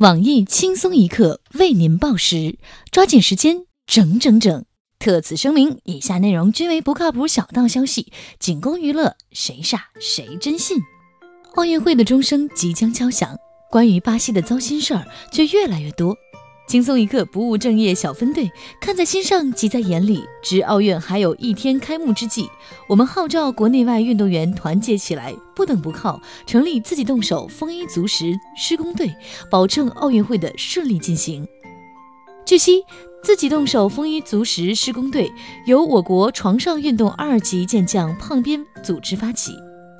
网易轻松一刻为您报时，抓紧时间，整整整。特此声明，以下内容均为不靠谱小道消息，仅供娱乐，谁傻谁真信。奥运会的钟声即将敲响，关于巴西的糟心事儿却越来越多。轻松一刻不务正业小分队，看在心上，急在眼里。值奥运还有一天开幕之际，我们号召国内外运动员团结起来，不等不靠，成立自己动手丰衣足食施工队，保证奥运会的顺利进行。据悉，自己动手丰衣足食施工队由我国床上运动二级健将胖边组织发起。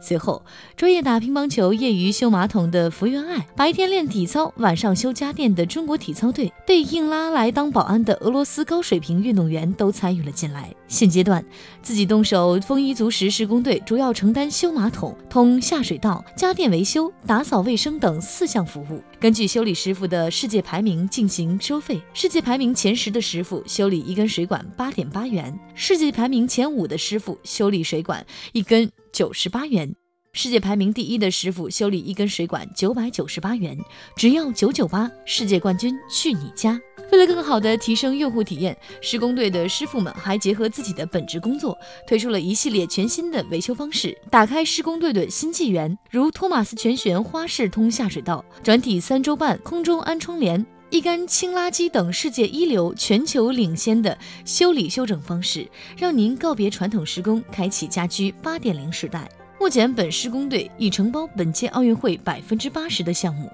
随后，专业打乒乓球、业余修马桶的福原爱，白天练体操、晚上修家电的中国体操队，被硬拉来当保安的俄罗斯高水平运动员都参与了进来。现阶段，自己动手丰衣足食施工队主要承担修马桶、通下水道、家电维修、打扫卫生等四项服务。根据修理师傅的世界排名进行收费，世界排名前十的师傅修理一根水管八点八元，世界排名前五的师傅修理水管一根。九十八元，世界排名第一的师傅修理一根水管九百九十八元，只要九九八，世界冠军去你家！为了更好的提升用户体验，施工队的师傅们还结合自己的本职工作，推出了一系列全新的维修方式，打开施工队的新纪元，如托马斯全旋花式通下水道、转体三周半空中安窗帘。一干清垃圾等世界一流、全球领先的修理修整方式，让您告别传统施工，开启家居八点零时代。目前，本施工队已承包本届奥运会百分之八十的项目。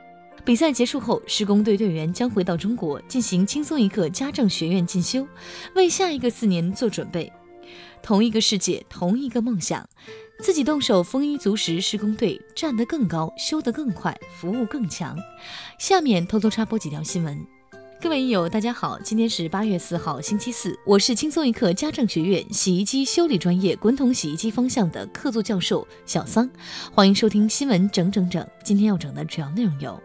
比赛结束后，施工队队员将回到中国进行轻松一刻家政学院进修，为下一个四年做准备。同一个世界，同一个梦想。自己动手丰衣足食，施工队站得更高，修得更快，服务更强。下面偷偷插播几条新闻。各位友，大家好，今天是八月四号，星期四，我是轻松一刻家政学院洗衣机修理专业滚筒洗衣机方向的客座教授小桑，欢迎收听新闻整整整。今天要整的主要内容有。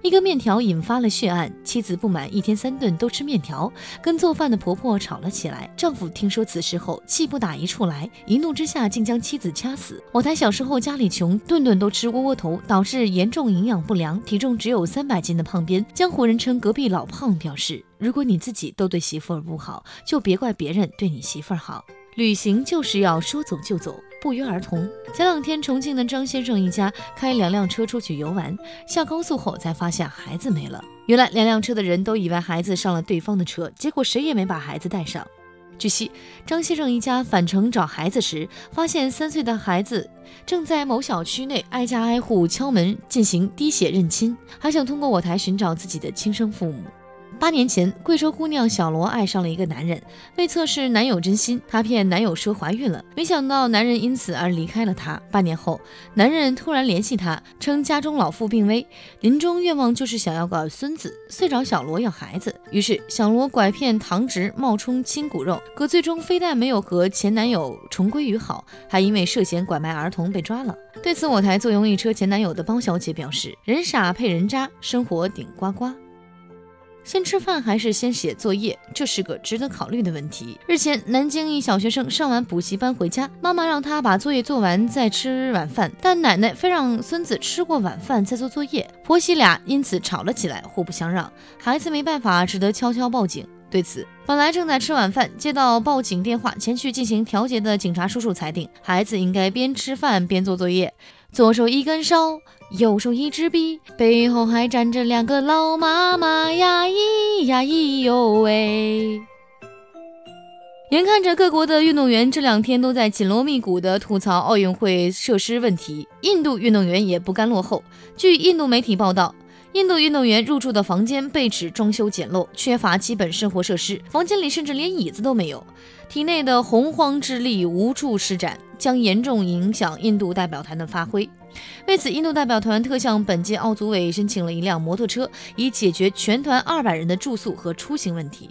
一根面条引发了血案，妻子不满一天三顿都吃面条，跟做饭的婆婆吵了起来。丈夫听说此事后，气不打一处来，一怒之下竟将妻子掐死。我台小时候家里穷，顿顿都吃窝窝头，导致严重营养不良，体重只有三百斤的胖边，江湖人称隔壁老胖，表示如果你自己都对媳妇儿不好，就别怪别人对你媳妇儿好。旅行就是要说走就走。不约而同，前两天重庆的张先生一家开两辆车出去游玩，下高速后才发现孩子没了。原来两辆车的人都以为孩子上了对方的车，结果谁也没把孩子带上。据悉，张先生一家返程找孩子时，发现三岁的孩子正在某小区内挨家挨户敲门进行滴血认亲，还想通过我台寻找自己的亲生父母。八年前，贵州姑娘小罗爱上了一个男人。为测试男友真心，她骗男友说怀孕了，没想到男人因此而离开了她。八年后，男人突然联系她，称家中老父病危，临终愿望就是想要个孙子，遂找小罗要孩子。于是，小罗拐骗堂侄冒充亲骨肉，可最终非但没有和前男友重归于好，还因为涉嫌拐卖儿童被抓了。对此，我台坐拥一车前男友的包小姐表示：“人傻配人渣，生活顶呱呱。”先吃饭还是先写作业，这是个值得考虑的问题。日前，南京一小学生上完补习班回家，妈妈让他把作业做完再吃晚饭，但奶奶非让孙子吃过晚饭再做作业，婆媳俩因此吵了起来，互不相让。孩子没办法，只得悄悄报警。对此，本来正在吃晚饭，接到报警电话前去进行调解的警察叔叔裁定，孩子应该边吃饭边做作业。左手一根烧，右手一支笔，背后还站着两个老妈妈呀咿呀咿哟喂！眼看着各国的运动员这两天都在紧锣密鼓地吐槽奥运会设施问题，印度运动员也不甘落后。据印度媒体报道，印度运动员入住的房间被指装修简陋，缺乏基本生活设施，房间里甚至连椅子都没有，体内的洪荒之力无处施展。将严重影响印度代表团的发挥。为此，印度代表团特向本届奥组委申请了一辆摩托车，以解决全团二百人的住宿和出行问题。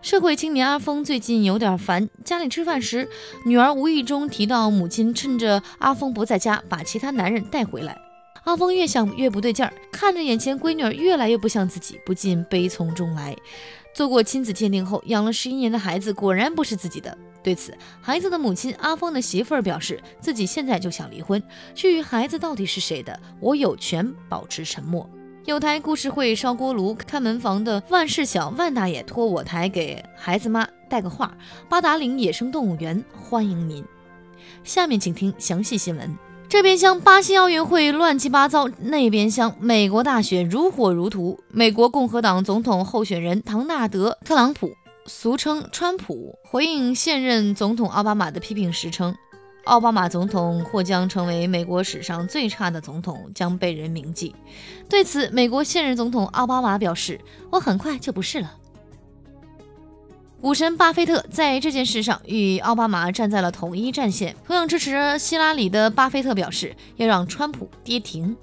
社会青年阿峰最近有点烦，家里吃饭时，女儿无意中提到母亲趁着阿峰不在家把其他男人带回来。阿峰越想越不对劲儿，看着眼前闺女越来越不像自己，不禁悲从中来。做过亲子鉴定后，养了十一年的孩子果然不是自己的。对此，孩子的母亲阿峰的媳妇儿表示，自己现在就想离婚。至于孩子到底是谁的，我有权保持沉默。有台故事会烧锅炉，看门房的万事小万大爷托我台给孩子妈带个话：八达岭野生动物园欢迎您。下面请听详细新闻。这边厢巴西奥运会乱七八糟，那边厢美国大选如火如荼。美国共和党总统候选人唐纳德·特朗普，俗称川普，回应现任总统奥巴马的批评时称。奥巴马总统或将成为美国史上最差的总统，将被人铭记。对此，美国现任总统奥巴马表示：“我很快就不是了。”股神巴菲特在这件事上与奥巴马站在了统一战线。同样支持希拉里的巴菲特表示：“要让川普跌停。”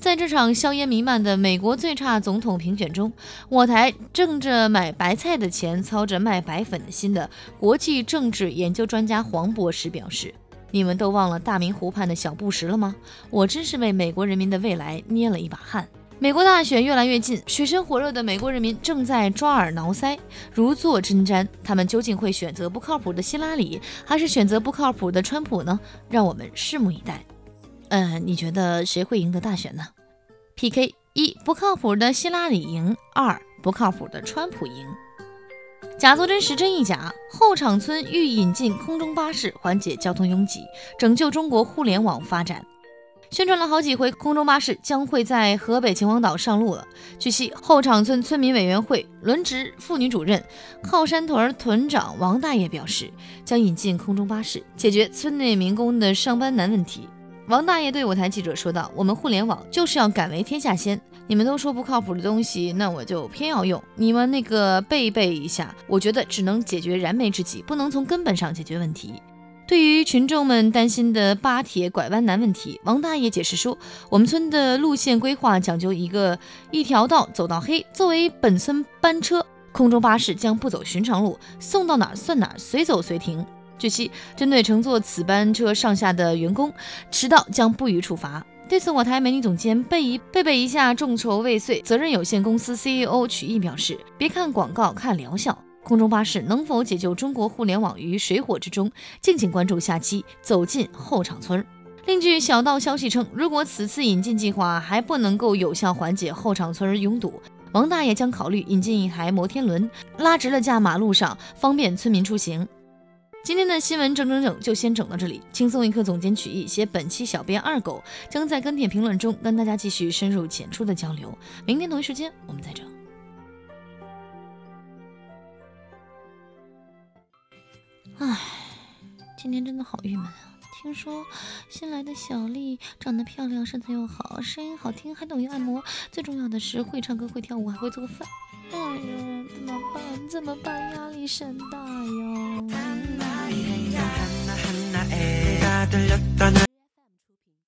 在这场硝烟弥漫的美国最差总统评选中，我台挣着买白菜的钱，操着卖白粉的心的国际政治研究专家黄博士表示：“你们都忘了大明湖畔的小布什了吗？我真是为美国人民的未来捏了一把汗。”美国大选越来越近，水深火热的美国人民正在抓耳挠腮，如坐针毡。他们究竟会选择不靠谱的希拉里，还是选择不靠谱的川普呢？让我们拭目以待。嗯，你觉得谁会赢得大选呢？PK 一不靠谱的希拉里赢，二不靠谱的川普赢。假作真时真亦假。后场村欲引进空中巴士，缓解交通拥挤，拯救中国互联网发展。宣传了好几回，空中巴士将会在河北秦皇岛上路了。据悉，后场村村民委员会轮值妇女主任靠山屯屯长王大爷表示，将引进空中巴士，解决村内民工的上班难问题。王大爷对我台记者说道：“我们互联网就是要敢为天下先。你们都说不靠谱的东西，那我就偏要用。你们那个背背一下，我觉得只能解决燃眉之急，不能从根本上解决问题。”对于群众们担心的巴铁拐弯难问题，王大爷解释说：“我们村的路线规划讲究一个一条道走到黑。作为本村班车，空中巴士将不走寻常路，送到哪儿算哪儿，随走随停。”据悉，针对乘坐此班车上下的员工迟到将不予处罚。对此，我台美女总监贝一贝贝一下众筹未遂责任有限公司 CEO 曲艺表示：“别看广告，看疗效。空中巴士能否解救中国互联网于水火之中？敬请关注下期《走进后场村》。另据小道消息称，如果此次引进计划还不能够有效缓解后场村拥堵，王大爷将考虑引进一台摩天轮，拉直了架马路上，方便村民出行。今天的新闻整整整就先整到这里，轻松一刻，总监曲艺写本期小编二狗将在跟帖评论中跟大家继续深入浅出的交流。明天同一时间我们再整。唉，今天真的好郁闷啊！听说新来的小丽长得漂亮，身材又好，声音好听，还懂于按摩，最重要的是会唱歌、会跳舞，还会做饭。哎呀，怎么办？怎么办？压力山大呀！ 해. 내가 들렸던